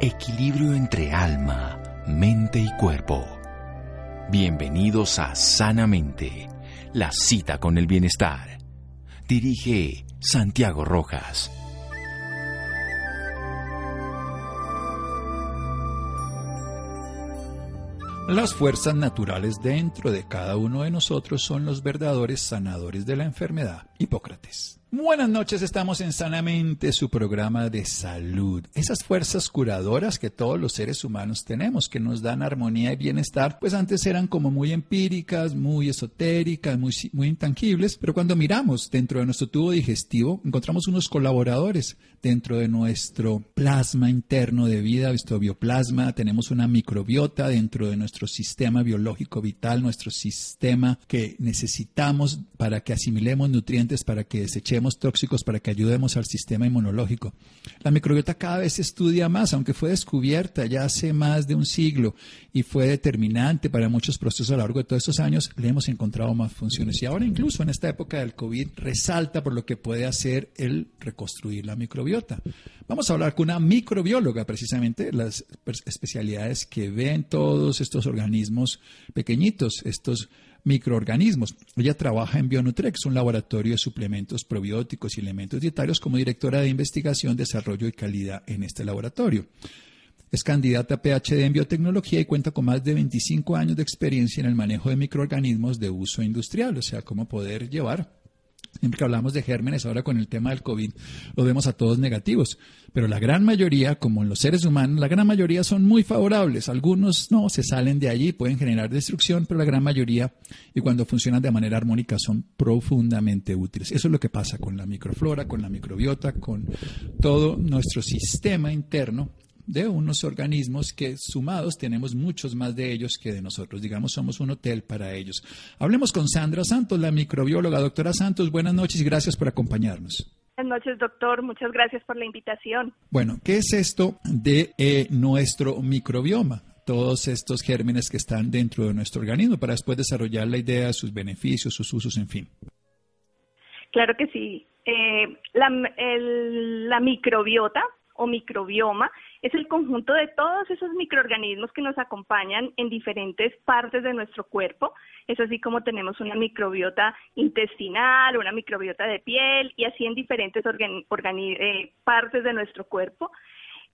Equilibrio entre alma, mente y cuerpo. Bienvenidos a Sanamente, la cita con el bienestar. Dirige Santiago Rojas. Las fuerzas naturales dentro de cada uno de nosotros son los verdaderos sanadores de la enfermedad. Hipócrates. Buenas noches, estamos en Sanamente, su programa de salud. Esas fuerzas curadoras que todos los seres humanos tenemos, que nos dan armonía y bienestar, pues antes eran como muy empíricas, muy esotéricas, muy, muy intangibles, pero cuando miramos dentro de nuestro tubo digestivo, encontramos unos colaboradores dentro de nuestro plasma interno de vida, nuestro bioplasma, tenemos una microbiota dentro de nuestro sistema biológico vital, nuestro sistema que necesitamos para que asimilemos nutrientes, para que desechemos tóxicos para que ayudemos al sistema inmunológico. La microbiota cada vez se estudia más, aunque fue descubierta ya hace más de un siglo y fue determinante para muchos procesos a lo largo de todos estos años, le hemos encontrado más funciones. Y ahora incluso en esta época del COVID resalta por lo que puede hacer el reconstruir la microbiota. Vamos a hablar con una microbióloga, precisamente, las especialidades que ven todos estos organismos pequeñitos, estos microorganismos. Ella trabaja en Bionutrex, un laboratorio de suplementos probióticos y elementos dietarios como directora de investigación, desarrollo y calidad en este laboratorio. Es candidata a PhD en biotecnología y cuenta con más de 25 años de experiencia en el manejo de microorganismos de uso industrial, o sea, cómo poder llevar Siempre que hablamos de gérmenes, ahora con el tema del COVID, lo vemos a todos negativos. Pero la gran mayoría, como en los seres humanos, la gran mayoría son muy favorables. Algunos no, se salen de allí, pueden generar destrucción, pero la gran mayoría, y cuando funcionan de manera armónica, son profundamente útiles. Eso es lo que pasa con la microflora, con la microbiota, con todo nuestro sistema interno de unos organismos que sumados tenemos muchos más de ellos que de nosotros. Digamos, somos un hotel para ellos. Hablemos con Sandra Santos, la microbióloga. Doctora Santos, buenas noches y gracias por acompañarnos. Buenas noches, doctor. Muchas gracias por la invitación. Bueno, ¿qué es esto de eh, nuestro microbioma? Todos estos gérmenes que están dentro de nuestro organismo para después desarrollar la idea, sus beneficios, sus usos, en fin. Claro que sí. Eh, la, la microbiota o microbioma es el conjunto de todos esos microorganismos que nos acompañan en diferentes partes de nuestro cuerpo. Es así como tenemos una microbiota intestinal, una microbiota de piel y así en diferentes eh, partes de nuestro cuerpo.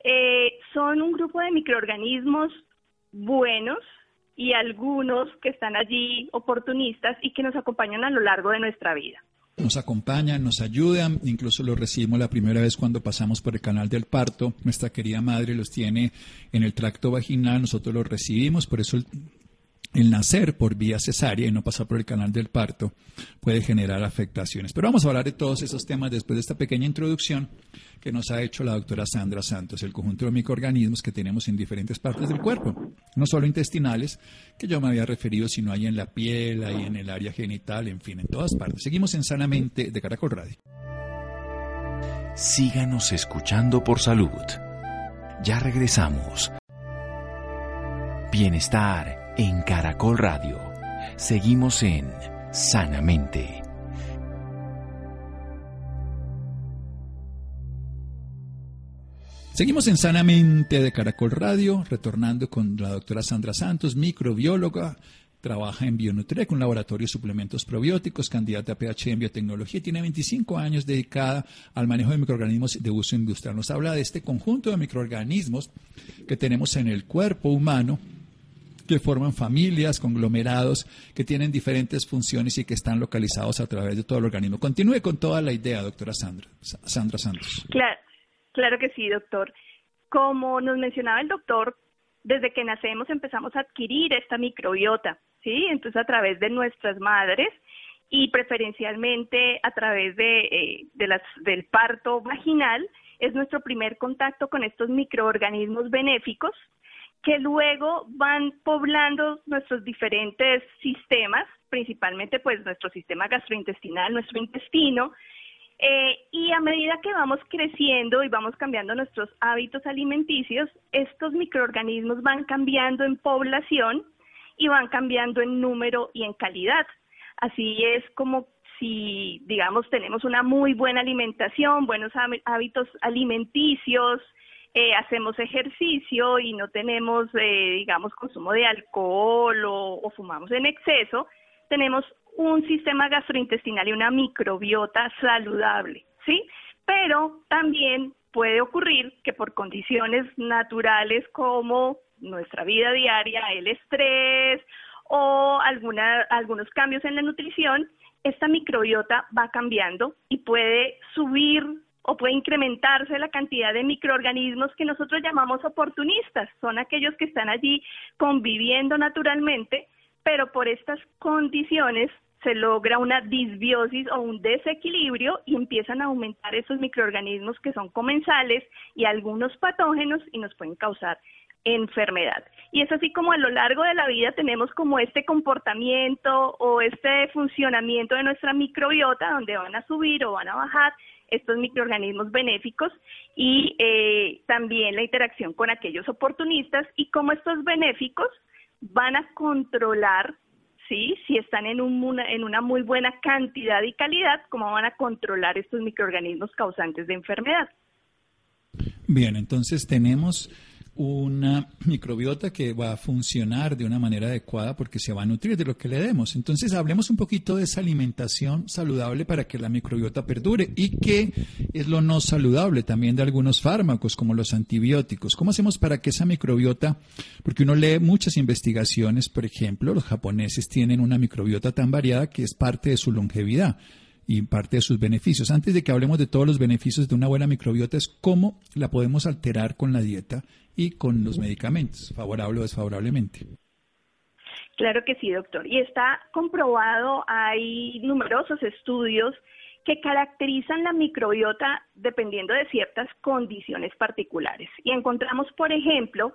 Eh, son un grupo de microorganismos buenos y algunos que están allí oportunistas y que nos acompañan a lo largo de nuestra vida nos acompañan, nos ayudan, incluso los recibimos la primera vez cuando pasamos por el canal del parto. Nuestra querida madre los tiene en el tracto vaginal, nosotros los recibimos, por eso el nacer por vía cesárea y no pasar por el canal del parto puede generar afectaciones. Pero vamos a hablar de todos esos temas después de esta pequeña introducción que nos ha hecho la doctora Sandra Santos, el conjunto de microorganismos que tenemos en diferentes partes del cuerpo, no solo intestinales, que yo me había referido, sino ahí en la piel, ahí en el área genital, en fin, en todas partes. Seguimos en Sanamente de Caracol Radio. Síganos escuchando por salud. Ya regresamos. Bienestar en Caracol Radio. Seguimos en Sanamente. Seguimos en Sanamente de Caracol Radio, retornando con la doctora Sandra Santos, microbióloga, trabaja en Bionutrec, un laboratorio de suplementos probióticos, candidata a PhD en biotecnología, tiene 25 años dedicada al manejo de microorganismos de uso industrial. Nos habla de este conjunto de microorganismos que tenemos en el cuerpo humano que forman familias, conglomerados, que tienen diferentes funciones y que están localizados a través de todo el organismo. Continúe con toda la idea, doctora Sandra, Sandra Santos. Claro, claro que sí, doctor. Como nos mencionaba el doctor, desde que nacemos empezamos a adquirir esta microbiota, ¿sí? Entonces a través de nuestras madres y preferencialmente a través de, eh, de las, del parto vaginal, es nuestro primer contacto con estos microorganismos benéficos que luego van poblando nuestros diferentes sistemas, principalmente pues nuestro sistema gastrointestinal, nuestro intestino, eh, y a medida que vamos creciendo y vamos cambiando nuestros hábitos alimenticios, estos microorganismos van cambiando en población y van cambiando en número y en calidad. Así es como si, digamos, tenemos una muy buena alimentación, buenos hábitos alimenticios, eh, hacemos ejercicio y no tenemos, eh, digamos, consumo de alcohol o, fumamos en exceso, tenemos un sistema gastrointestinal y una microbiota saludable, ¿sí? Pero también puede ocurrir que por condiciones naturales como nuestra vida diaria, el estrés o alguna, algunos cambios en la nutrición, esta microbiota va cambiando y puede subir puede incrementarse la cantidad de microorganismos que nosotros llamamos oportunistas. Son aquellos que están allí conviviendo naturalmente, pero por estas condiciones se logra una disbiosis o un desequilibrio y empiezan a aumentar esos microorganismos que son comensales y algunos patógenos y nos pueden causar enfermedad. Y es así como a lo largo de la vida tenemos como este comportamiento o este funcionamiento de nuestra microbiota donde van a subir o van a bajar estos microorganismos benéficos y eh, también la interacción con aquellos oportunistas y cómo estos benéficos van a controlar ¿sí? si están en, un, en una muy buena cantidad y calidad, cómo van a controlar estos microorganismos causantes de enfermedad. Bien, entonces tenemos una microbiota que va a funcionar de una manera adecuada porque se va a nutrir de lo que le demos. Entonces, hablemos un poquito de esa alimentación saludable para que la microbiota perdure y qué es lo no saludable también de algunos fármacos como los antibióticos. ¿Cómo hacemos para que esa microbiota, porque uno lee muchas investigaciones, por ejemplo, los japoneses tienen una microbiota tan variada que es parte de su longevidad y parte de sus beneficios. Antes de que hablemos de todos los beneficios de una buena microbiota, es cómo la podemos alterar con la dieta y con los medicamentos, favorable o desfavorablemente. Claro que sí, doctor. Y está comprobado, hay numerosos estudios que caracterizan la microbiota dependiendo de ciertas condiciones particulares. Y encontramos, por ejemplo,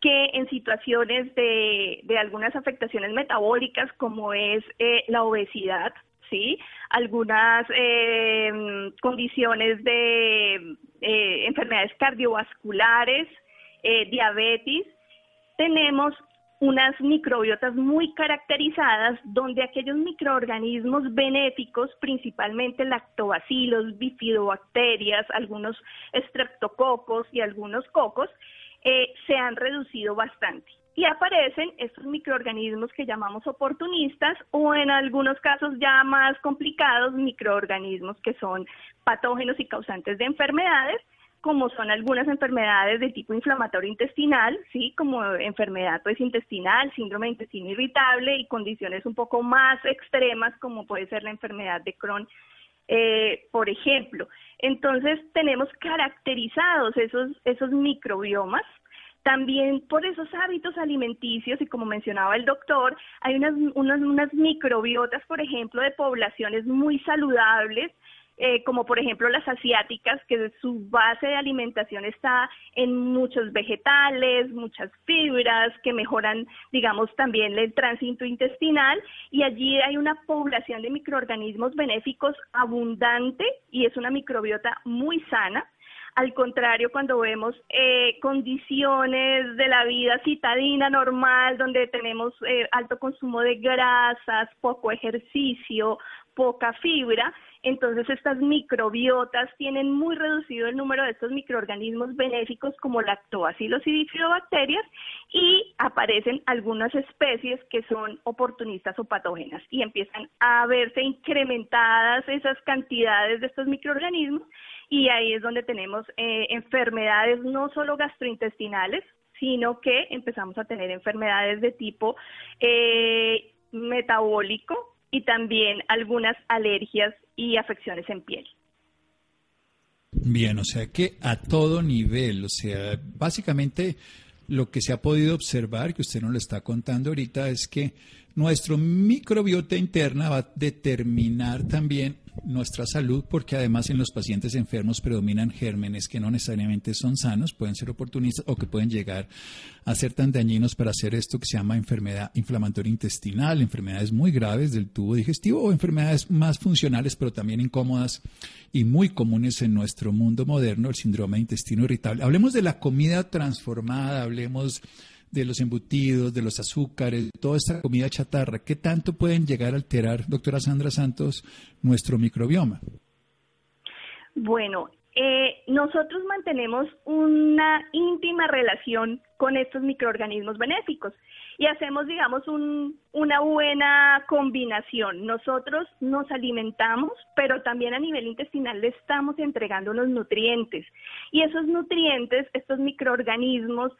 que en situaciones de, algunas afectaciones metabólicas, como es eh, la obesidad, ¿sí? Algunas eh, condiciones de eh, enfermedades cardiovasculares, eh, diabetes, tenemos unas microbiotas muy caracterizadas donde aquellos microorganismos benéficos, principalmente lactobacilos, bifidobacterias, algunos estreptococos y algunos cocos, se han reducido bastante y aparecen estos microorganismos que llamamos oportunistas o en algunos casos ya más complicados microorganismos que son patógenos y causantes de enfermedades como son algunas enfermedades de tipo inflamatorio intestinal, sí, como enfermedad pues intestinal, síndrome de intestino irritable y condiciones un poco más extremas como puede ser la enfermedad de Crohn, eh, por ejemplo. Entonces tenemos caracterizados esos esos microbiomas también por esos hábitos alimenticios y como mencionaba el doctor, hay unas, unas, unas microbiotas, por ejemplo, de poblaciones muy saludables, eh, como por ejemplo las asiáticas, que su base de alimentación está en muchos vegetales, muchas fibras, que mejoran, digamos, también el tránsito intestinal, y allí hay una población de microorganismos benéficos abundante y es una microbiota muy sana. Al contrario, cuando vemos eh, condiciones de la vida citadina normal, donde tenemos eh, alto consumo de grasas, poco ejercicio, poca fibra, entonces estas microbiotas tienen muy reducido el número de estos microorganismos benéficos como lactobacilos y bifidobacterias y aparecen algunas especies que son oportunistas o patógenas y empiezan a verse incrementadas esas cantidades de estos microorganismos y ahí es donde tenemos eh, enfermedades no solo gastrointestinales, sino que empezamos a tener enfermedades de tipo eh, metabólico y también algunas alergias y afecciones en piel. Bien, o sea que a todo nivel, o sea, básicamente lo que se ha podido observar, que usted nos lo está contando ahorita, es que nuestro microbiota interna va a determinar también nuestra salud, porque además en los pacientes enfermos predominan gérmenes que no necesariamente son sanos, pueden ser oportunistas o que pueden llegar a ser tan dañinos para hacer esto que se llama enfermedad inflamatoria intestinal, enfermedades muy graves del tubo digestivo o enfermedades más funcionales, pero también incómodas y muy comunes en nuestro mundo moderno, el síndrome de intestino irritable. Hablemos de la comida transformada, hablemos de los embutidos, de los azúcares, toda esta comida chatarra, ¿qué tanto pueden llegar a alterar, doctora Sandra Santos, nuestro microbioma? Bueno, eh, nosotros mantenemos una íntima relación con estos microorganismos benéficos y hacemos, digamos, una buena combinación. Nosotros nos alimentamos, pero también a nivel intestinal le estamos entregando unos nutrientes y esos nutrientes, estos microorganismos,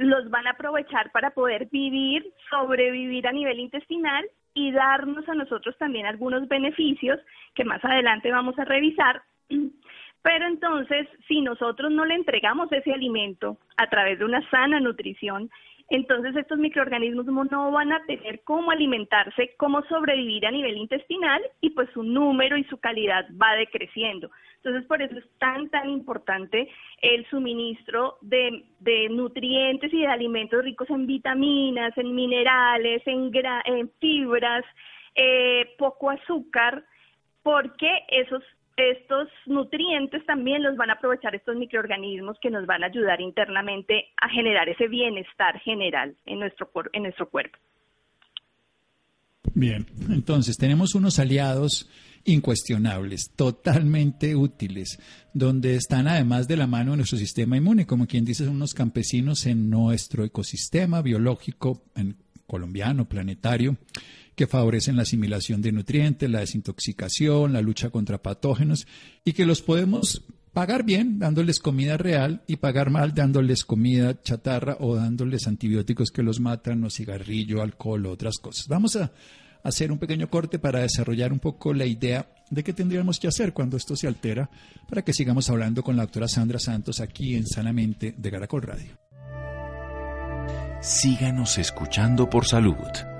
los van a aprovechar para poder vivir, sobrevivir a nivel intestinal y darnos a nosotros también algunos beneficios que más adelante vamos a revisar. Pero entonces, si nosotros no le entregamos ese alimento a través de una sana nutrición, entonces estos microorganismos no van a tener cómo alimentarse, cómo sobrevivir a nivel intestinal y pues su número y su calidad va decreciendo. Entonces por eso es tan, tan importante el suministro de, nutrientes y de alimentos ricos en vitaminas, en minerales, en, en fibras, eh, poco azúcar, porque esos estos nutrientes también los van a aprovechar estos microorganismos que nos van a ayudar internamente a generar ese bienestar general en nuestro, en nuestro cuerpo. Bien, entonces tenemos unos aliados incuestionables, totalmente útiles, donde están además de la mano de nuestro sistema inmune, como quien dice, son unos campesinos en nuestro ecosistema biológico en colombiano, planetario, que favorecen la asimilación de nutrientes, la desintoxicación, la lucha contra patógenos y que los podemos pagar bien dándoles comida real y pagar mal dándoles comida chatarra o dándoles antibióticos que los matan o cigarrillo, alcohol o otras cosas. Vamos a hacer un pequeño corte para desarrollar un poco la idea de qué tendríamos que hacer cuando esto se altera para que sigamos hablando con la doctora Sandra Santos aquí en Sanamente de Caracol Radio. Síganos escuchando por salud.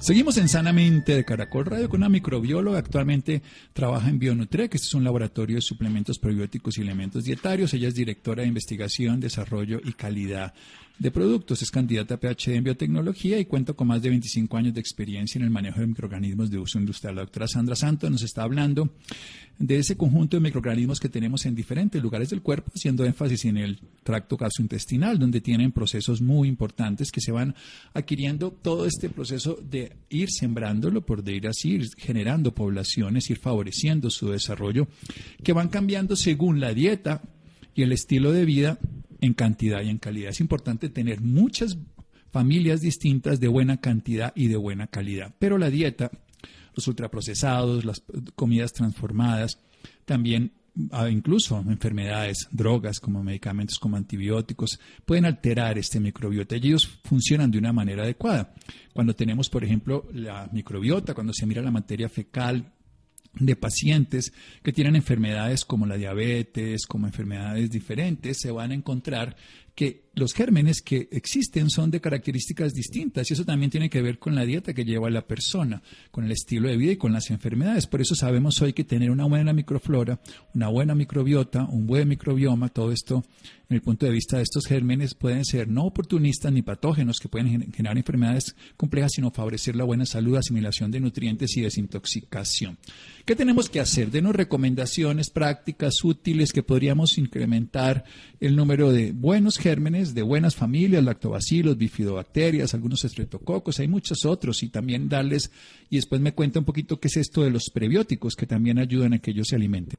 Seguimos en Sanamente de Caracol Radio con una microbióloga. Actualmente trabaja en Bionutrec, este es un laboratorio de suplementos probióticos y elementos dietarios. Ella es directora de investigación, desarrollo y calidad de productos. Es candidata a PhD en biotecnología y cuenta con más de 25 años de experiencia en el manejo de microorganismos de uso industrial. La doctora Sandra Santos nos está hablando de ese conjunto de microorganismos que tenemos en diferentes lugares del cuerpo, haciendo énfasis en el tracto gastrointestinal, donde tienen procesos muy importantes que se van adquiriendo todo este proceso de ir sembrándolo, por de ir así, ir generando poblaciones, ir favoreciendo su desarrollo, que van cambiando según la dieta y el estilo de vida en cantidad y en calidad. Es importante tener muchas familias distintas de buena cantidad y de buena calidad. Pero la dieta, los ultraprocesados, las comidas transformadas, también incluso enfermedades, drogas como medicamentos como antibióticos, pueden alterar este microbiota y ellos funcionan de una manera adecuada. Cuando tenemos, por ejemplo, la microbiota, cuando se mira la materia fecal, de pacientes que tienen enfermedades como la diabetes, como enfermedades diferentes, se van a encontrar que los gérmenes que existen son de características distintas y eso también tiene que ver con la dieta que lleva la persona, con el estilo de vida y con las enfermedades. Por eso sabemos hoy que tener una buena microflora, una buena microbiota, un buen microbioma, todo esto en el punto de vista de estos gérmenes pueden ser no oportunistas ni patógenos que pueden generar enfermedades complejas, sino favorecer la buena salud, asimilación de nutrientes y desintoxicación. ¿Qué tenemos que hacer? Denos recomendaciones prácticas útiles que podríamos incrementar el número de buenos gérmenes, de buenas familias, lactobacilos, bifidobacterias, algunos estreptococos, hay muchos otros y también darles, y después me cuenta un poquito qué es esto de los prebióticos que también ayudan a que ellos se alimenten.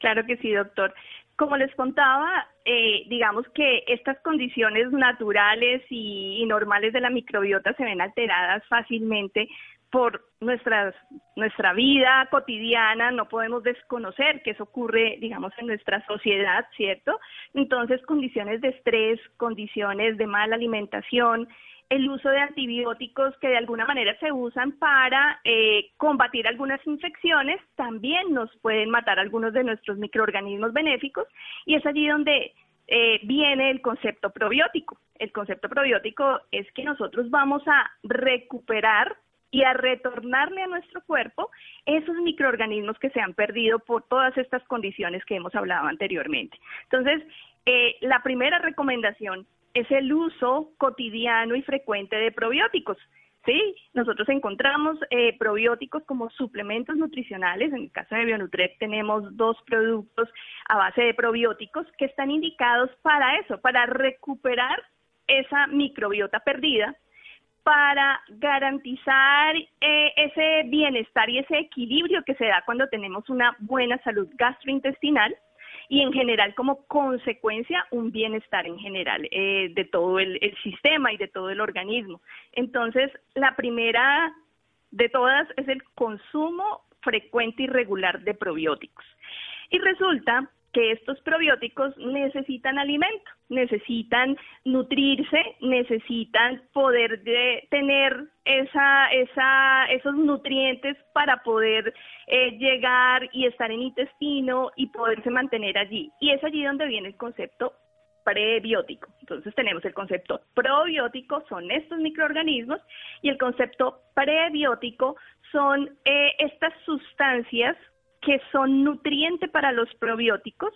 Claro que sí, doctor. Como les contaba, eh, digamos que estas condiciones naturales y, normales de la microbiota se ven alteradas fácilmente por nuestras, nuestra vida cotidiana, no podemos desconocer que eso ocurre, digamos, en nuestra sociedad, ¿cierto? Entonces, condiciones de estrés, condiciones de mala alimentación, el uso de antibióticos que de alguna manera se usan para eh, combatir algunas infecciones también nos pueden matar algunos de nuestros microorganismos benéficos y es allí donde eh, viene el concepto probiótico. El concepto probiótico es que nosotros vamos a recuperar y a retornarle a nuestro cuerpo esos microorganismos que se han perdido por todas estas condiciones que hemos hablado anteriormente. Entonces, eh, la primera recomendación es el uso cotidiano y frecuente de probióticos. ¿sí? Nosotros encontramos eh, probióticos como suplementos nutricionales. En el caso de Bionutrep tenemos dos productos a base de probióticos que están indicados para eso, para recuperar esa microbiota perdida, para garantizar eh, ese bienestar y ese equilibrio que se da cuando tenemos una buena salud gastrointestinal y en general como consecuencia un bienestar en general eh, de todo el, sistema y de todo el organismo. Entonces, la primera de todas es el consumo frecuente y regular de probióticos. Y resulta que estos probióticos necesitan alimento, necesitan nutrirse, necesitan poder tener esa, esa, esos nutrientes para poder eh, llegar y estar en intestino y poderse mantener allí. Y es allí donde viene el concepto prebiótico. Entonces tenemos el concepto probiótico, son estos microorganismos, y el concepto prebiótico son eh, estas sustancias que son nutrientes para los probióticos,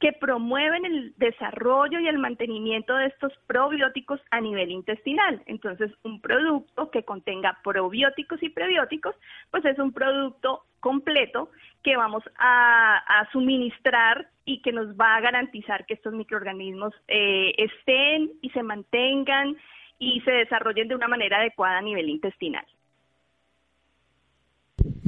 que promueven el desarrollo y el mantenimiento de estos probióticos a nivel intestinal. Entonces, un producto que contenga probióticos y prebióticos, pues es un producto completo que vamos a, suministrar y que nos va a garantizar que estos microorganismos eh, estén y se mantengan y se desarrollen de una manera adecuada a nivel intestinal.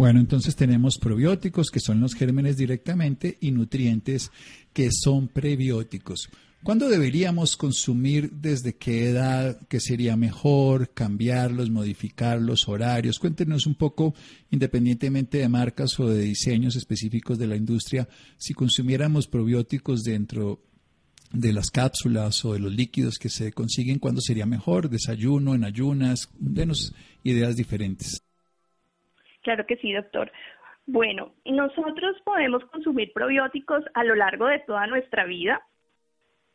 Bueno, entonces tenemos probióticos, que son los gérmenes directamente, y nutrientes, que son prebióticos. ¿Cuándo deberíamos consumir? ¿Desde qué edad? ¿Qué sería mejor? ¿Cambiarlos? ¿Modificarlos? ¿Horarios? Cuéntenos un poco, independientemente de marcas o de diseños específicos de la industria, si consumiéramos probióticos dentro de las cápsulas o de los líquidos que se consiguen, ¿cuándo sería mejor? ¿Desayuno, en ayunas? Denos ideas diferentes. Claro que sí, doctor. Bueno, nosotros podemos consumir probióticos a lo largo de toda nuestra vida.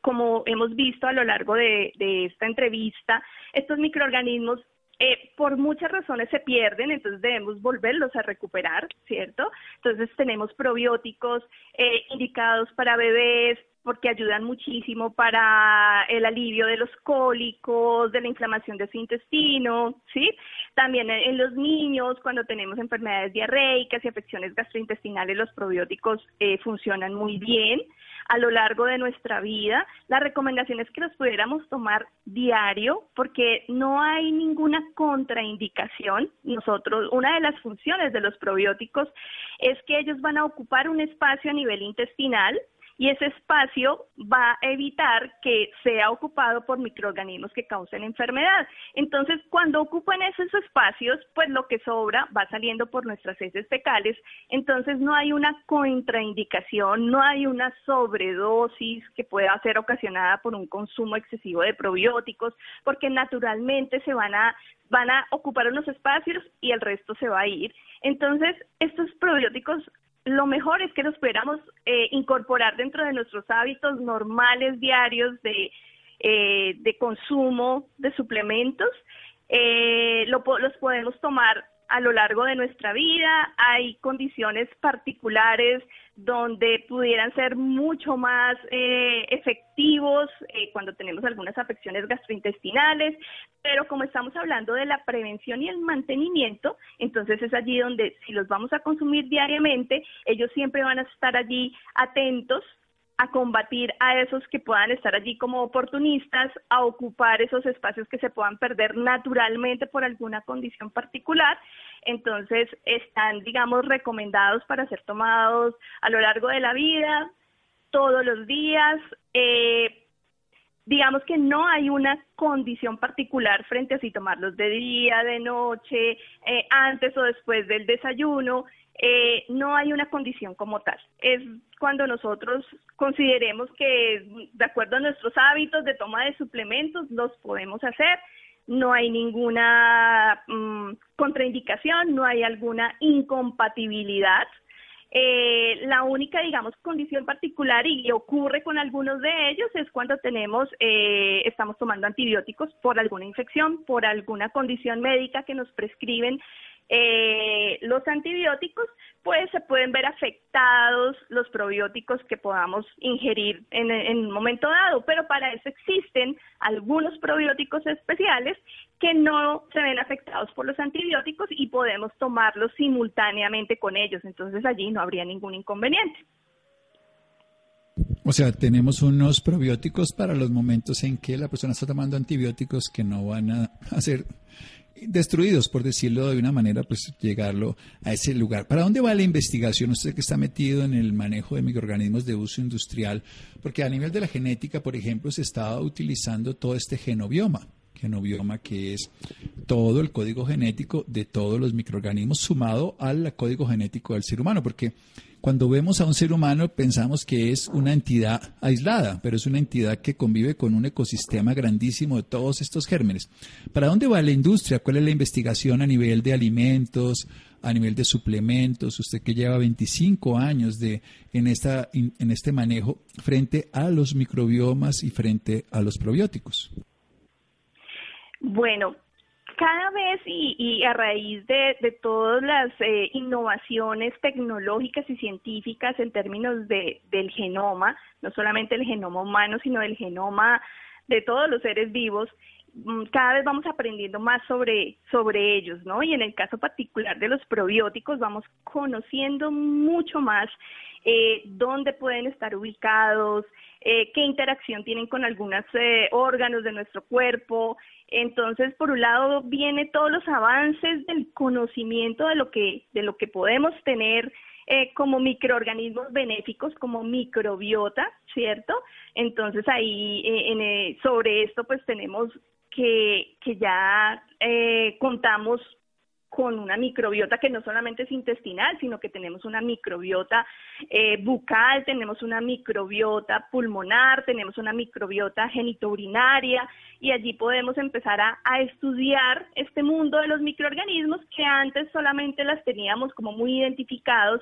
Como hemos visto a lo largo de, esta entrevista, estos microorganismos eh, por muchas razones se pierden, entonces debemos volverlos a recuperar, ¿cierto? Entonces tenemos probióticos eh, indicados para bebés, porque ayudan muchísimo para el alivio de los cólicos, de la inflamación de su intestino, ¿sí? También en los niños, cuando tenemos enfermedades diarreicas y afecciones gastrointestinales, los probióticos eh, funcionan muy bien a lo largo de nuestra vida. La recomendación es que los pudiéramos tomar diario porque no hay ninguna contraindicación. Nosotros, una de las funciones de los probióticos es que ellos van a ocupar un espacio a nivel intestinal y ese espacio va a evitar que sea ocupado por microorganismos que causen enfermedad. Entonces, cuando ocupan esos espacios, pues lo que sobra va saliendo por nuestras heces fecales, entonces no hay una contraindicación, no hay una sobredosis que pueda ser ocasionada por un consumo excesivo de probióticos, porque naturalmente se van a van a ocupar unos espacios y el resto se va a ir. Entonces, estos probióticos lo mejor es que los pudiéramos eh, incorporar dentro de nuestros hábitos normales diarios de, eh, de consumo de suplementos. Eh, lo, los podemos tomar a lo largo de nuestra vida. Hay condiciones particulares donde pudieran ser mucho más eh, efectivos eh, cuando tenemos algunas afecciones gastrointestinales, pero como estamos hablando de la prevención y el mantenimiento, entonces es allí donde si los vamos a consumir diariamente, ellos siempre van a estar allí atentos a combatir a esos que puedan estar allí como oportunistas, a ocupar esos espacios que se puedan perder naturalmente por alguna condición particular. Entonces, están, digamos, recomendados para ser tomados a lo largo de la vida, todos los días. Eh, digamos que no hay una condición particular frente a si tomarlos de día, de noche, eh, antes o después del desayuno. Eh, no hay una condición como tal. Es cuando nosotros consideremos que de acuerdo a nuestros hábitos de toma de suplementos los podemos hacer. No hay ninguna mm, contraindicación, no hay alguna incompatibilidad. Eh, la única, digamos, condición particular y ocurre con algunos de ellos es cuando tenemos, eh, estamos tomando antibióticos por alguna infección, por alguna condición médica que nos prescriben eh, los antibióticos, pues se pueden ver afectados los probióticos que podamos ingerir en, en, un momento dado, pero para eso existen algunos probióticos especiales que no se ven afectados por los antibióticos y podemos tomarlos simultáneamente con ellos, entonces allí no habría ningún inconveniente. O sea, tenemos unos probióticos para los momentos en que la persona está tomando antibióticos que no van a, ser destruidos, por decirlo de una manera, pues llegarlo a ese lugar. ¿Para dónde va la investigación? Usted que está metido en el manejo de microorganismos de uso industrial, porque a nivel de la genética, por ejemplo, se estaba utilizando todo este genobioma, genobioma que es todo el código genético de todos los microorganismos sumado al código genético del ser humano, porque cuando vemos a un ser humano pensamos que es una entidad aislada, pero es una entidad que convive con un ecosistema grandísimo de todos estos gérmenes. ¿Para dónde va la industria? ¿Cuál es la investigación a nivel de alimentos, a nivel de suplementos? Usted que lleva 25 años de, en, esta, en este manejo frente a los microbiomas y frente a los probióticos. Bueno, cada vez y, a raíz de, todas las eh, innovaciones tecnológicas y científicas en términos de, del genoma, no solamente el genoma humano, sino el genoma de todos los seres vivos, mm, cada vez vamos aprendiendo más sobre, sobre ellos, ¿no? Y en el caso particular de los probióticos vamos conociendo mucho más eh, dónde pueden estar ubicados, eh, qué interacción tienen con algunos eh, órganos de nuestro cuerpo. Entonces, por un lado, viene todos los avances del conocimiento de lo que, de lo que podemos tener eh, como microorganismos benéficos, como microbiota, ¿cierto? Entonces, ahí en, sobre esto, pues tenemos que, que ya contamos con una microbiota que no solamente es intestinal, sino que tenemos una microbiota eh, bucal, tenemos una microbiota pulmonar, tenemos una microbiota genitourinaria y allí podemos empezar a, estudiar este mundo de los microorganismos que antes solamente las teníamos como muy identificados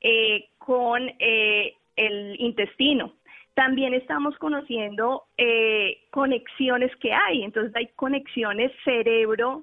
eh, con eh, el intestino también estamos conociendo conexiones que hay. Entonces hay conexiones cerebro,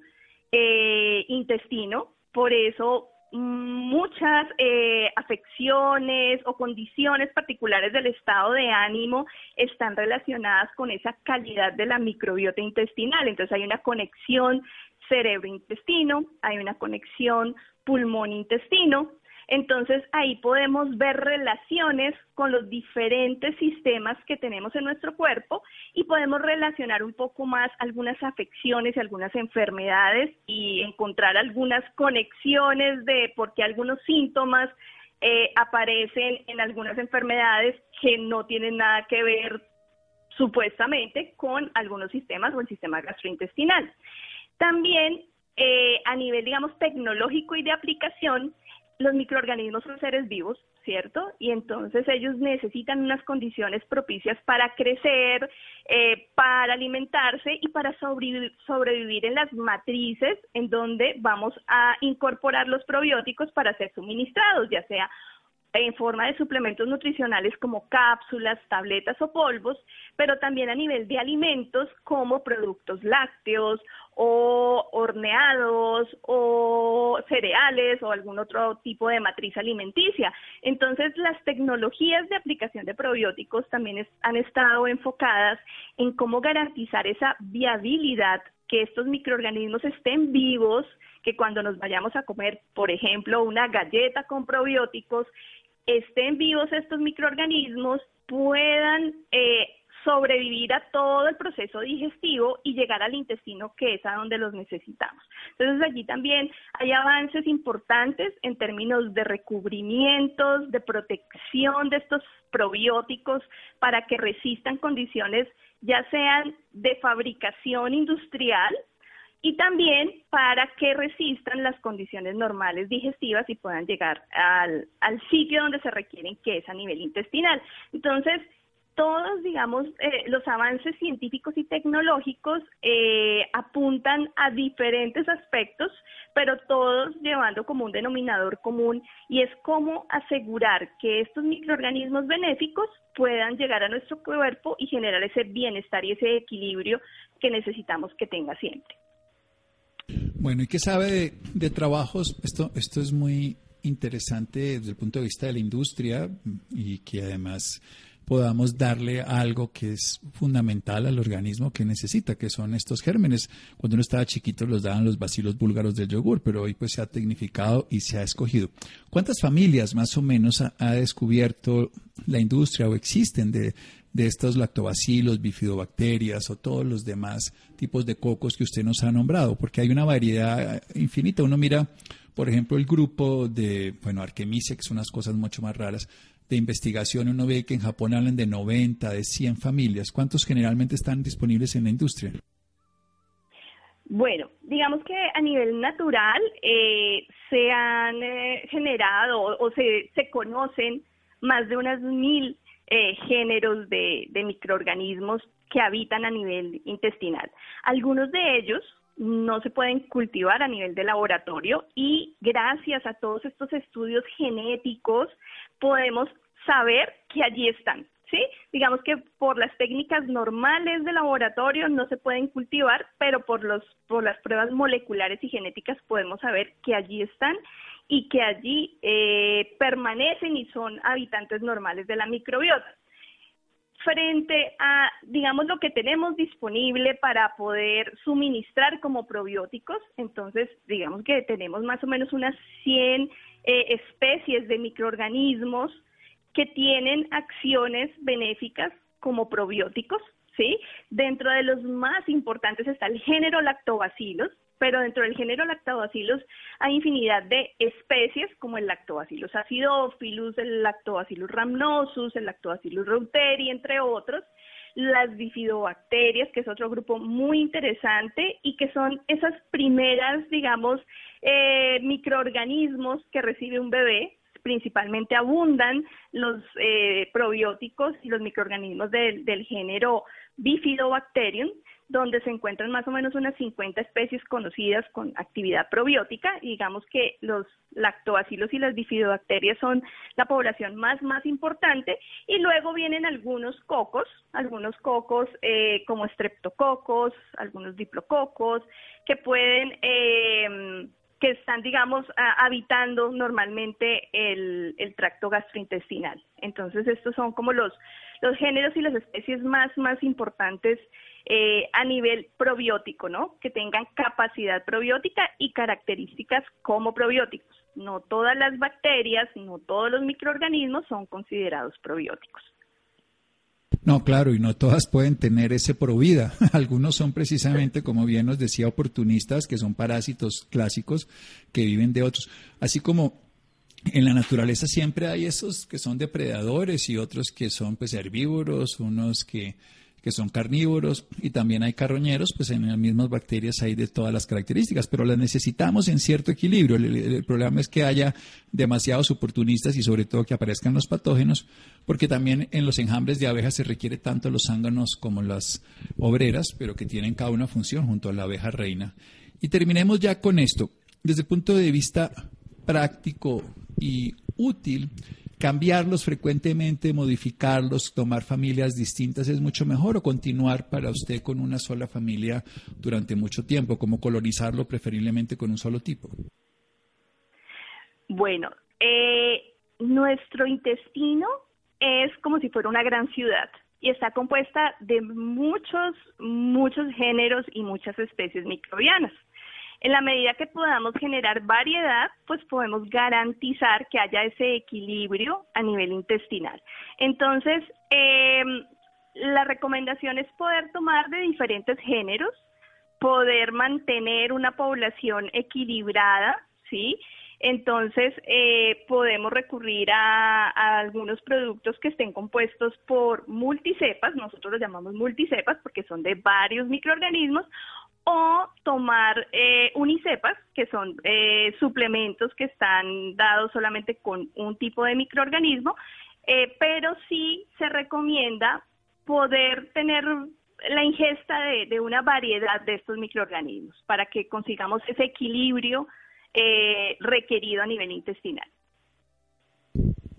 eh, intestino, por eso muchas eh, afecciones o condiciones particulares del estado de ánimo están relacionadas con esa calidad de la microbiota intestinal. Entonces hay una conexión cerebro-intestino, hay una conexión pulmón-intestino, entonces ahí podemos ver relaciones con los diferentes sistemas que tenemos en nuestro cuerpo y podemos relacionar un poco más algunas afecciones y algunas enfermedades y encontrar algunas conexiones de por qué algunos síntomas eh, aparecen en algunas enfermedades que no tienen nada que ver supuestamente con algunos sistemas o el sistema gastrointestinal. También eh, a nivel, digamos, tecnológico y de aplicación, los microorganismos son seres vivos, ¿cierto? Y entonces ellos necesitan unas condiciones propicias para crecer, eh, para alimentarse y para sobrevivir, sobrevivir en las matrices en donde vamos a incorporar los probióticos para ser suministrados, ya sea en forma de suplementos nutricionales como cápsulas, tabletas o polvos, pero también a nivel de alimentos como productos lácteos o horneados o cereales o algún otro tipo de matriz alimenticia. Entonces, las tecnologías de aplicación de probióticos también han estado enfocadas en cómo garantizar esa viabilidad que estos microorganismos estén vivos, que cuando nos vayamos a comer, por ejemplo, una galleta con probióticos, estén vivos estos microorganismos, puedan eh, sobrevivir a todo el proceso digestivo y llegar al intestino que es a donde los necesitamos. Entonces allí también hay avances importantes en términos de recubrimientos, de protección de estos probióticos para que resistan condiciones ya sean de fabricación industrial, y también para que resistan las condiciones normales digestivas y puedan llegar al, sitio donde se requieren, que es a nivel intestinal. Entonces, todos, digamos, eh, los avances científicos y tecnológicos eh, apuntan a diferentes aspectos, pero todos llevando como un denominador común y es cómo asegurar que estos microorganismos benéficos puedan llegar a nuestro cuerpo y generar ese bienestar y ese equilibrio que necesitamos que tenga siempre. Bueno, ¿y qué sabe de, de trabajos? Esto, esto es muy interesante desde el punto de vista de la industria y que además podamos darle algo que es fundamental al organismo que necesita, que son estos gérmenes. Cuando uno estaba chiquito los daban los bacilos búlgaros del yogur, pero hoy pues se ha tecnificado y se ha escogido. ¿Cuántas familias más o menos ha, descubierto la industria o existen de, de estos lactobacilos, bifidobacterias o todos los demás tipos de cocos que usted nos ha nombrado? Porque hay una variedad infinita. Uno mira, por ejemplo, el grupo de, bueno, son unas cosas mucho más raras, de investigación, uno ve que en Japón hablan de 90, de 100 familias. ¿Cuántos generalmente están disponibles en la industria? Bueno, digamos que a nivel natural eh, se han eh, generado o, se, se, conocen más de unas mil eh, géneros de, de microorganismos que habitan a nivel intestinal. Algunos de ellos no se pueden cultivar a nivel de laboratorio y gracias a todos estos estudios genéticos podemos saber que allí están. ¿Sí? Digamos que por las técnicas normales de laboratorio no se pueden cultivar, pero por, los, por las pruebas moleculares y genéticas podemos saber que allí están y que allí eh, permanecen y son habitantes normales de la microbiota frente a, digamos, lo que tenemos disponible para poder suministrar como probióticos. Entonces, digamos que tenemos más o menos unas 100 eh, especies de microorganismos que tienen acciones benéficas como probióticos, ¿sí? Dentro de los más importantes está el género Lactobacillus, pero dentro del género Lactobacillus hay infinidad de especies como el Lactobacillus acidophilus, el Lactobacillus rhamnosus, el Lactobacillus reuteri, entre otros, las bifidobacterias, que es otro grupo muy interesante y que son esas primeras, digamos, eh, microorganismos que recibe un bebé, principalmente abundan los eh, probióticos y los microorganismos del, del género Bifidobacterium, donde se encuentran más o menos unas 50 especies conocidas con actividad probiótica. digamos que los lactobacilos y las bifidobacterias son la población más, más importante. Y luego vienen algunos cocos, algunos cocos eh, como estreptococos, algunos diplococos, que pueden... Eh, que están, digamos, habitando normalmente el, el, tracto gastrointestinal. Entonces, estos son como los, los géneros y las especies más, más importantes eh, a nivel probiótico, ¿no? Que tengan capacidad probiótica y características como probióticos. No todas las bacterias, no todos los microorganismos son considerados probióticos. No, claro, y no todas pueden tener ese provida. Algunos son precisamente, como bien nos decía, oportunistas, que son parásitos clásicos que viven de otros. Así como en la naturaleza siempre hay esos que son depredadores y otros que son pues herbívoros, unos que que son carnívoros y también hay carroñeros, pues en las mismas bacterias hay de todas las características, pero las necesitamos en cierto equilibrio. El, problema es que haya demasiados oportunistas y sobre todo que aparezcan los patógenos, porque también en los enjambres de abejas se requiere tanto los zánganos como las obreras, pero que tienen cada una función junto a la abeja reina. Y terminemos ya con esto. Desde el punto de vista práctico y útil, cambiarlos frecuentemente, modificarlos, tomar familias distintas es mucho mejor o continuar para usted con una sola familia durante mucho tiempo, como colonizarlo preferiblemente con un solo tipo? Bueno, eh, nuestro intestino es como si fuera una gran ciudad y está compuesta de muchos, muchos géneros y muchas especies microbianas. En la medida que podamos generar variedad, pues podemos garantizar que haya ese equilibrio a nivel intestinal. Entonces, em, la recomendación es poder tomar de diferentes géneros, poder mantener una población equilibrada, ¿sí? Entonces, eh, podemos recurrir a, a, algunos productos que estén compuestos por multicepas, nosotros los llamamos multicepas porque son de varios microorganismos, o tomar eh, unicepas, que son eh, suplementos que están dados solamente con un tipo de microorganismo, eh, pero sí se recomienda poder tener la ingesta de, de, una variedad de estos microorganismos para que consigamos ese equilibrio eh, requerido a nivel intestinal.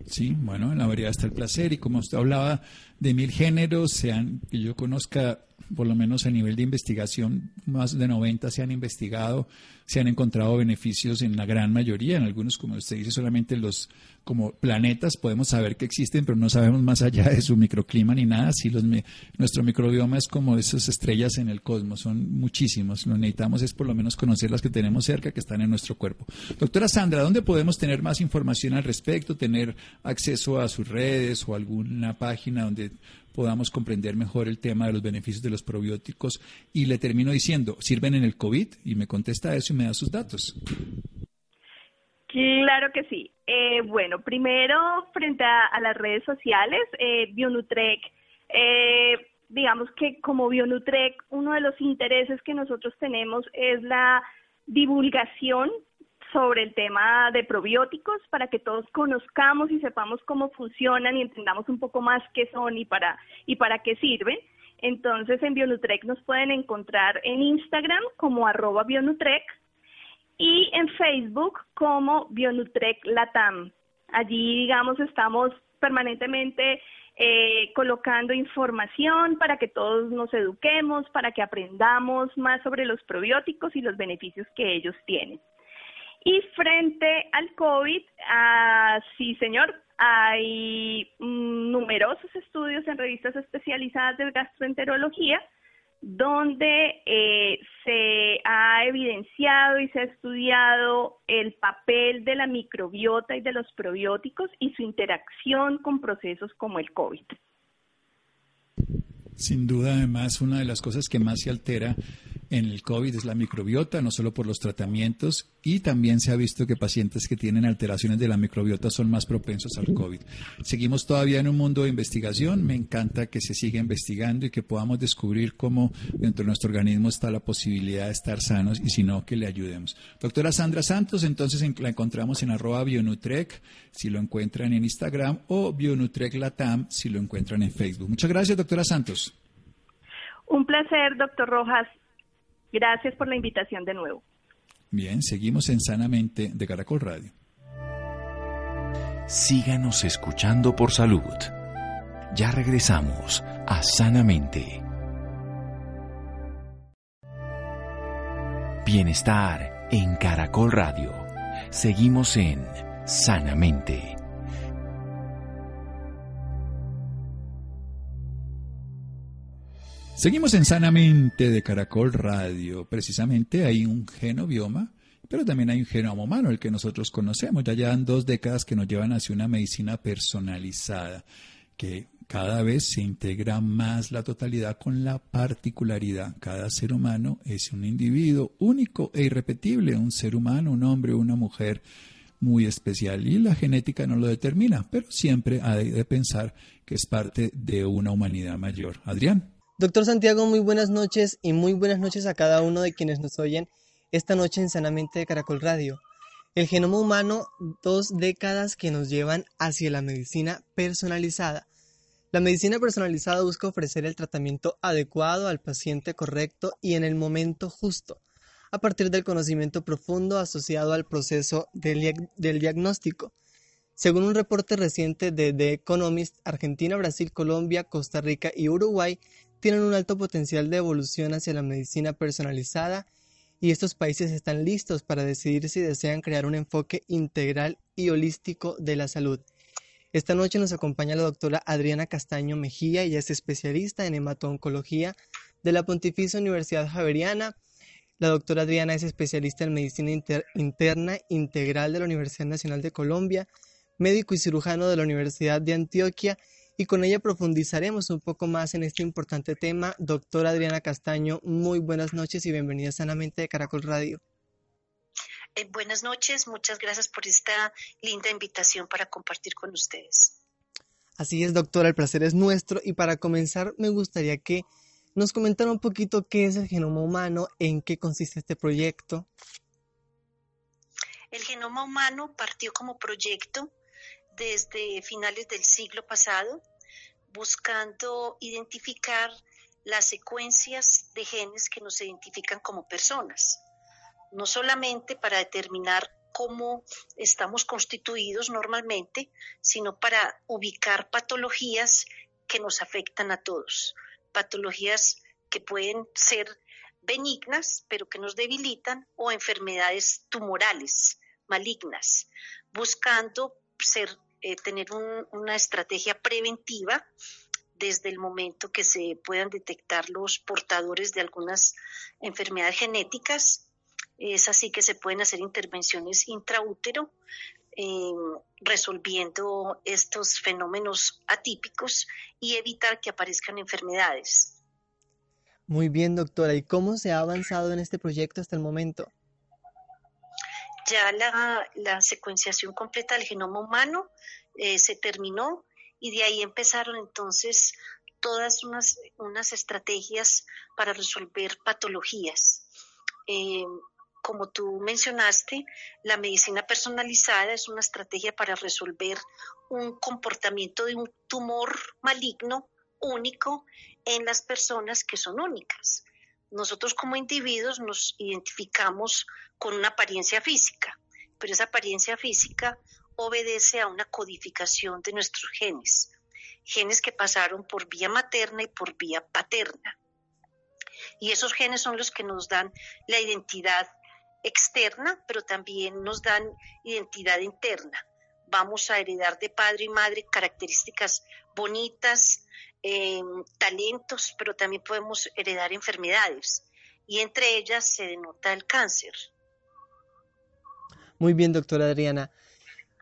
Sí, bueno, en la variedad está el placer y como usted hablaba de mil géneros, sean que yo conozca por lo menos a nivel de investigación, más de 90 se han investigado, se han encontrado beneficios en la gran mayoría, en algunos, como usted dice, solamente los como planetas podemos saber que existen, pero no sabemos más allá de su microclima ni nada. Si los, nuestro microbioma es como esas estrellas en el cosmos, son muchísimos. Lo necesitamos es por lo menos conocer las que tenemos cerca, que están en nuestro cuerpo. Doctora Sandra, ¿dónde podemos tener más información al respecto, tener acceso a sus redes o alguna página donde podamos comprender mejor el tema de los beneficios de los probióticos. Y le termino diciendo, ¿sirven en el COVID? Y me contesta eso y me da sus datos. Claro que sí. Eh, bueno, primero, frente a, las redes sociales, eh, Bionutrec, eh, digamos que como Bionutrec, uno de los intereses que nosotros tenemos es la divulgación sobre el tema de probióticos para que todos conozcamos y sepamos cómo funcionan y entendamos un poco más qué son y para, y para qué sirven. Entonces en Bionutrec nos pueden encontrar en Instagram como arroba Bionutrec y en Facebook como Bionutrec Latam. Allí, digamos, estamos permanentemente eh, colocando información para que todos nos eduquemos, para que aprendamos más sobre los probióticos y los beneficios que ellos tienen. Y frente al COVID, ah, sí, señor, hay numerosos estudios en revistas especializadas de gastroenterología donde eh, se ha evidenciado y se ha estudiado el papel de la microbiota y de los probióticos y su interacción con procesos como el COVID. Sin duda, además, una de las cosas que más se altera en el COVID es la microbiota, no solo por los tratamientos, y también se ha visto que pacientes que tienen alteraciones de la microbiota son más propensos al COVID. Seguimos todavía en un mundo de investigación, me encanta que se siga investigando y que podamos descubrir cómo dentro de nuestro organismo está la posibilidad de estar sanos y si no, que le ayudemos. Doctora Sandra Santos, entonces la encontramos en arroba Bionutrec, si lo encuentran en Instagram, o Bionutrec Latam, si lo encuentran en Facebook. Muchas gracias, doctora Santos. Un placer, doctor Rojas. Gracias por la invitación de nuevo. Bien, seguimos en Sanamente de Caracol Radio. Síganos escuchando por salud. Ya regresamos a Sanamente. Bienestar en Caracol Radio. Seguimos en Sanamente. Seguimos en Sanamente de Caracol Radio. Precisamente hay un genobioma, pero también hay un genoma humano, el que nosotros conocemos. Ya llevan dos décadas que nos llevan hacia una medicina personalizada, que cada vez se integra más la totalidad con la particularidad. Cada ser humano es un individuo único e irrepetible, un ser humano, un hombre, una mujer muy especial y la genética no lo determina, pero siempre hay de pensar que es parte de una humanidad mayor. Adrián. Doctor Santiago, muy buenas noches y muy buenas noches a cada uno de quienes nos oyen esta noche en Sanamente de Caracol Radio. El genoma humano, dos décadas que nos llevan hacia la medicina personalizada. La medicina personalizada busca ofrecer el tratamiento adecuado al paciente correcto y en el momento justo, a partir del conocimiento profundo asociado al proceso del, del diagnóstico. Según un reporte reciente de The Economist, Argentina, Brasil, Colombia, Costa Rica y Uruguay tienen un alto potencial de evolución hacia la medicina personalizada y estos países están listos para decidir si desean crear un enfoque integral y holístico de la salud. Esta noche nos acompaña la doctora Adriana Castaño Mejía, ella es especialista en hemato-oncología de la Pontificia Universidad Javeriana. La doctora Adriana es especialista en medicina interna integral de la Universidad Nacional de Colombia, médico y cirujano de la Universidad de Antioquia y con ella profundizaremos un poco más en este importante tema. Doctora Adriana Castaño, muy buenas noches y bienvenida sanamente de Caracol Radio. Eh, buenas noches, muchas gracias por esta linda invitación para compartir con ustedes. Así es, doctora, el placer es nuestro y para comenzar me gustaría que nos comentara un poquito qué es el genoma humano, en qué consiste este proyecto. El genoma humano partió como proyecto desde finales del siglo pasado, buscando identificar las secuencias de genes que nos identifican como personas, no solamente para determinar cómo estamos constituidos normalmente, sino para ubicar patologías que nos afectan a todos, patologías que pueden ser benignas, pero que nos debilitan, o enfermedades tumorales, malignas, buscando ser, eh, tener una estrategia preventiva desde el momento que se puedan detectar los portadores de algunas enfermedades genéticas. Es así que se pueden hacer intervenciones intraútero eh, resolviendo estos fenómenos atípicos y evitar que aparezcan enfermedades. Muy bien, doctora. ¿Y cómo se ha avanzado en este proyecto hasta el momento? Ya la, secuenciación completa del genoma humano eh, se terminó y de ahí empezaron entonces todas unas, unas estrategias para resolver patologías. Eh, como tú mencionaste, la medicina personalizada es una estrategia para resolver un comportamiento de un tumor maligno único en las personas que son únicas. Nosotros como individuos nos identificamos con una apariencia física, pero esa apariencia física obedece a una codificación de nuestros genes, genes que pasaron por vía materna y por vía paterna. Y esos genes son los que nos dan la identidad externa, pero también nos dan identidad interna. Vamos a heredar de padre y madre características bonitas, em, talentos, pero también podemos heredar enfermedades y entre ellas se denota el cáncer. Muy bien, doctora Adriana.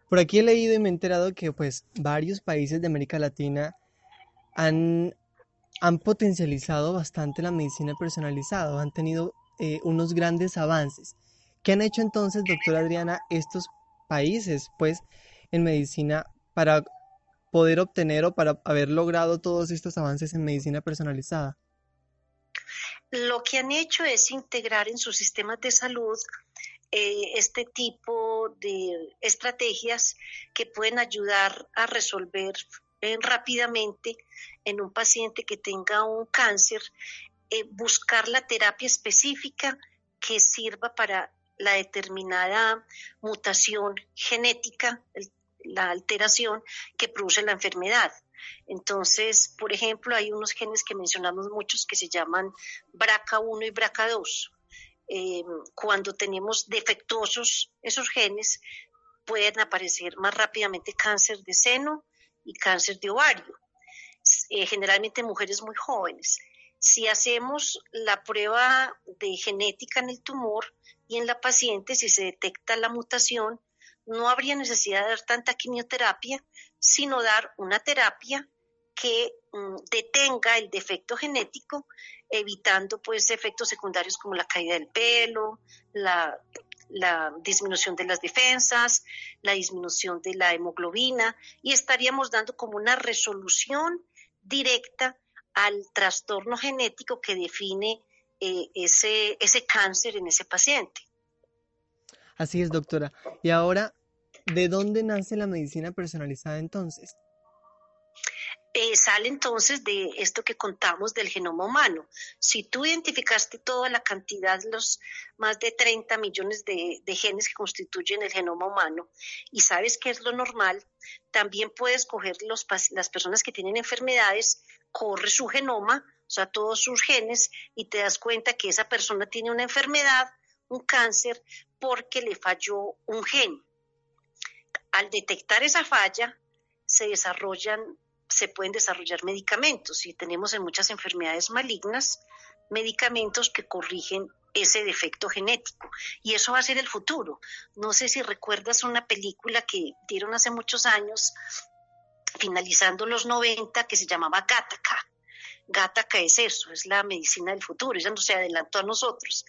Por aquí he leído y me he enterado que pues varios países de América Latina han, han potencializado bastante la medicina personalizada, han tenido eh, unos grandes avances. ¿Qué han hecho entonces, doctora Adriana, estos países pues en medicina para poder obtener o para haber logrado todos estos avances en medicina personalizada? Lo que han hecho es integrar en sus sistemas de salud eh, este tipo de estrategias que pueden ayudar a resolver eh, rápidamente en un paciente que tenga un cáncer, eh, buscar la terapia específica que sirva para la determinada mutación genética, la alteración que produce la enfermedad. Entonces, por ejemplo, hay unos genes que mencionamos muchos que se llaman BRCA1 y BRCA2. Eh, cuando tenemos defectuosos esos genes, pueden aparecer más rápidamente cáncer de seno y cáncer de ovario, eh, generalmente mujeres muy jóvenes. Si hacemos la prueba de genética en el tumor y en la paciente, si se detecta la mutación, no habría necesidad de dar tanta quimioterapia, sino dar una terapia que mm, detenga el defecto genético, evitando pues efectos secundarios como la caída del pelo, la, disminución de las defensas, la disminución de la hemoglobina y estaríamos dando como una resolución directa al trastorno genético que define eh, ese, ese cáncer en ese paciente. Así es, doctora. Y ahora, ¿de dónde nace la medicina personalizada entonces? Eh, sale entonces de esto que contamos del genoma humano. Si tú identificaste toda la cantidad, los más de 30 millones de, genes que constituyen el genoma humano y sabes qué es lo normal, también puedes coger los, las personas que tienen enfermedades, corre su genoma, o sea, todos sus genes y te das cuenta que esa persona tiene una enfermedad, un cáncer, porque le falló un gen. Al detectar esa falla, se desarrollan se pueden desarrollar medicamentos y tenemos en muchas enfermedades malignas medicamentos que corrigen ese defecto genético. Y eso va a ser el futuro. No sé si recuerdas una película que dieron hace muchos años, finalizando los 90, que se llamaba Gattaca. Gattaca es eso, es la medicina del futuro. Ella no se adelantó a nosotros.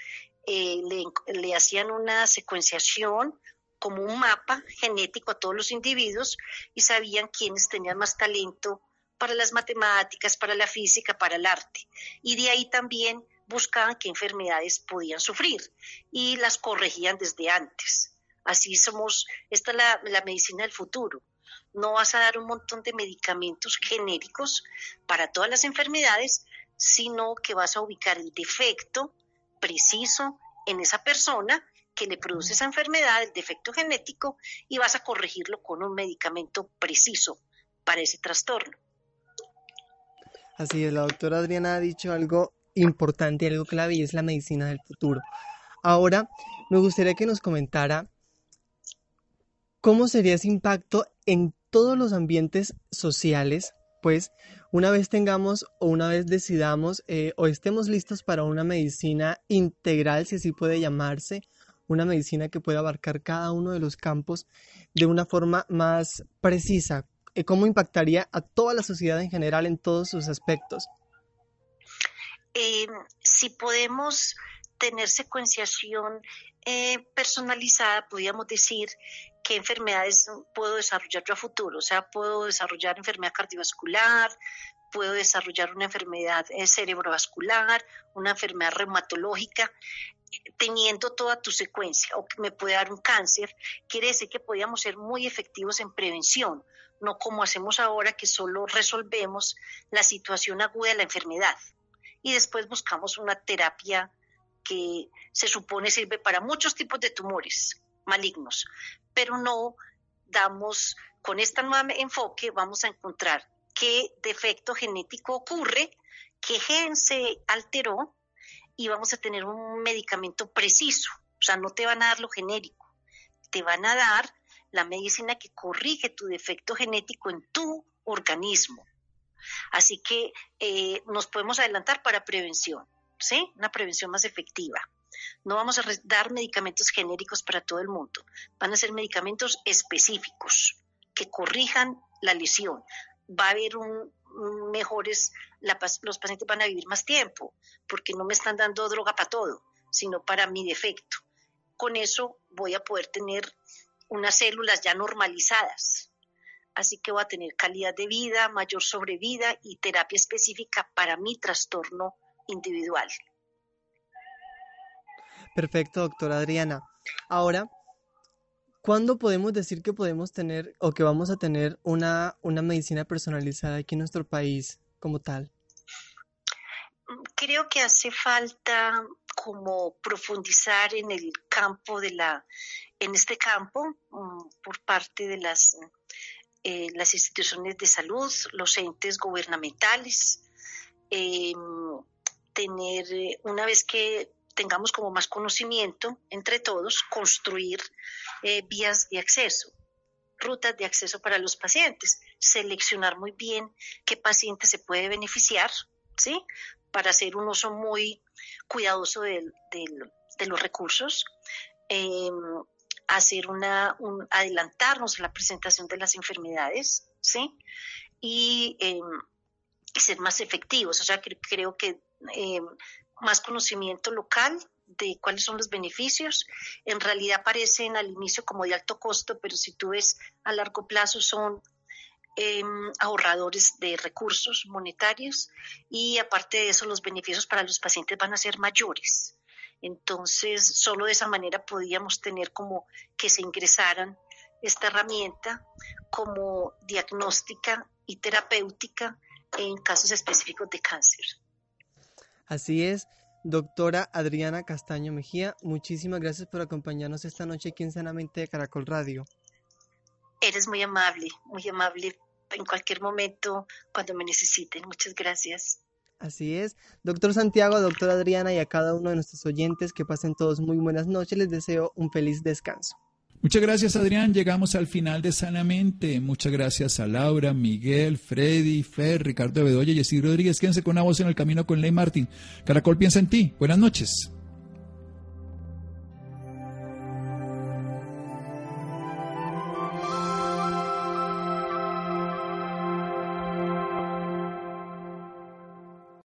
Eh, le, hacían una secuenciación como un mapa genético a todos los individuos y sabían quiénes tenían más talento para las matemáticas, para la física, para el arte. Y de ahí también buscaban qué enfermedades podían sufrir y las corregían desde antes. Así somos, esta es la, la medicina del futuro. No vas a dar un montón de medicamentos genéricos para todas las enfermedades, sino que vas a ubicar el defecto preciso en esa persona que le produce esa enfermedad, el defecto genético, y vas a corregirlo con un medicamento preciso para ese trastorno. Así es, la doctora Adriana ha dicho algo importante, algo clave y es la medicina del futuro. Ahora, me gustaría que nos comentara cómo sería ese impacto en todos los ambientes sociales, pues una vez tengamos o una vez decidamos eh, o estemos listos para una medicina integral, si así puede llamarse, una medicina que pueda abarcar cada uno de los campos de una forma más precisa, eh, cómo impactaría a toda la sociedad en general en todos sus aspectos. Eh, si podemos tener secuenciación eh, personalizada, podríamos decir qué enfermedades puedo desarrollar yo a futuro. O sea, puedo desarrollar enfermedad cardiovascular, puedo desarrollar una enfermedad cerebrovascular, una enfermedad reumatológica teniendo toda tu secuencia o que me puede dar un cáncer, quiere decir que podríamos ser muy efectivos en prevención, no como hacemos ahora que solo resolvemos la situación aguda de la enfermedad y después buscamos una terapia que se supone sirve para muchos tipos de tumores malignos, pero no damos, con este nuevo enfoque vamos a encontrar qué defecto genético ocurre, qué gen se alteró y vamos a tener un medicamento preciso. O sea, no te van a dar lo genérico, te van a dar la medicina que corrige tu defecto genético en tu organismo. Así que eh, nos podemos adelantar para prevención, ¿sí? Una prevención más efectiva. No vamos a dar medicamentos genéricos para todo el mundo. Van a ser medicamentos específicos que corrijan la lesión. Va a haber mejores, los pacientes van a vivir más tiempo, porque no me están dando droga para todo, sino para mi defecto. Con eso voy a poder tener unas células ya normalizadas. Así que voy a tener calidad de vida, mayor sobrevida y terapia específica para mi trastorno individual. Perfecto, doctora Adriana. Ahora, ¿Cuándo podemos decir que podemos tener o que vamos a tener una, una medicina personalizada aquí en nuestro país como tal? Creo que hace falta como profundizar en el campo de la, en este campo mm, por parte de las, eh, las instituciones de salud, los entes gubernamentales, em, tener, eh, una vez que tengamos como más conocimiento entre todos, construir eh, vías de acceso, rutas de acceso para los pacientes, seleccionar muy bien qué paciente se puede beneficiar, ¿sí? Para hacer un uso muy cuidadoso de, los recursos, em, hacer una, adelantarnos a la presentación de las enfermedades, ¿sí? Y, em, ser más efectivos, o sea, creo que em, más conocimiento local de cuáles son los beneficios. En realidad parecen al inicio como de alto costo, pero si tú ves a largo plazo son em, ahorradores de recursos monetarios y aparte de eso los beneficios para los pacientes van a ser mayores. Entonces, solo de esa manera podíamos tener como que se ingresaran esta herramienta como diagnóstica y terapéutica en casos específicos de cáncer. Así es, doctora Adriana Castaño Mejía, muchísimas gracias por acompañarnos esta noche aquí en Sanamente de Caracol Radio. Eres muy amable, muy amable en cualquier momento cuando me necesiten. Muchas gracias. Así es. Doctor Santiago, doctora Adriana y a cada uno de nuestros oyentes que pasen todos muy buenas noches. Les deseo un feliz descanso. Muchas gracias, Adrián. Llegamos al final de Sanamente. Muchas gracias a Laura, Miguel, Freddy, Fer, Ricardo Bedoya Jessy Rodríguez. Quédense con una voz en el camino con Ley Martín. Caracol piensa en ti. Buenas noches.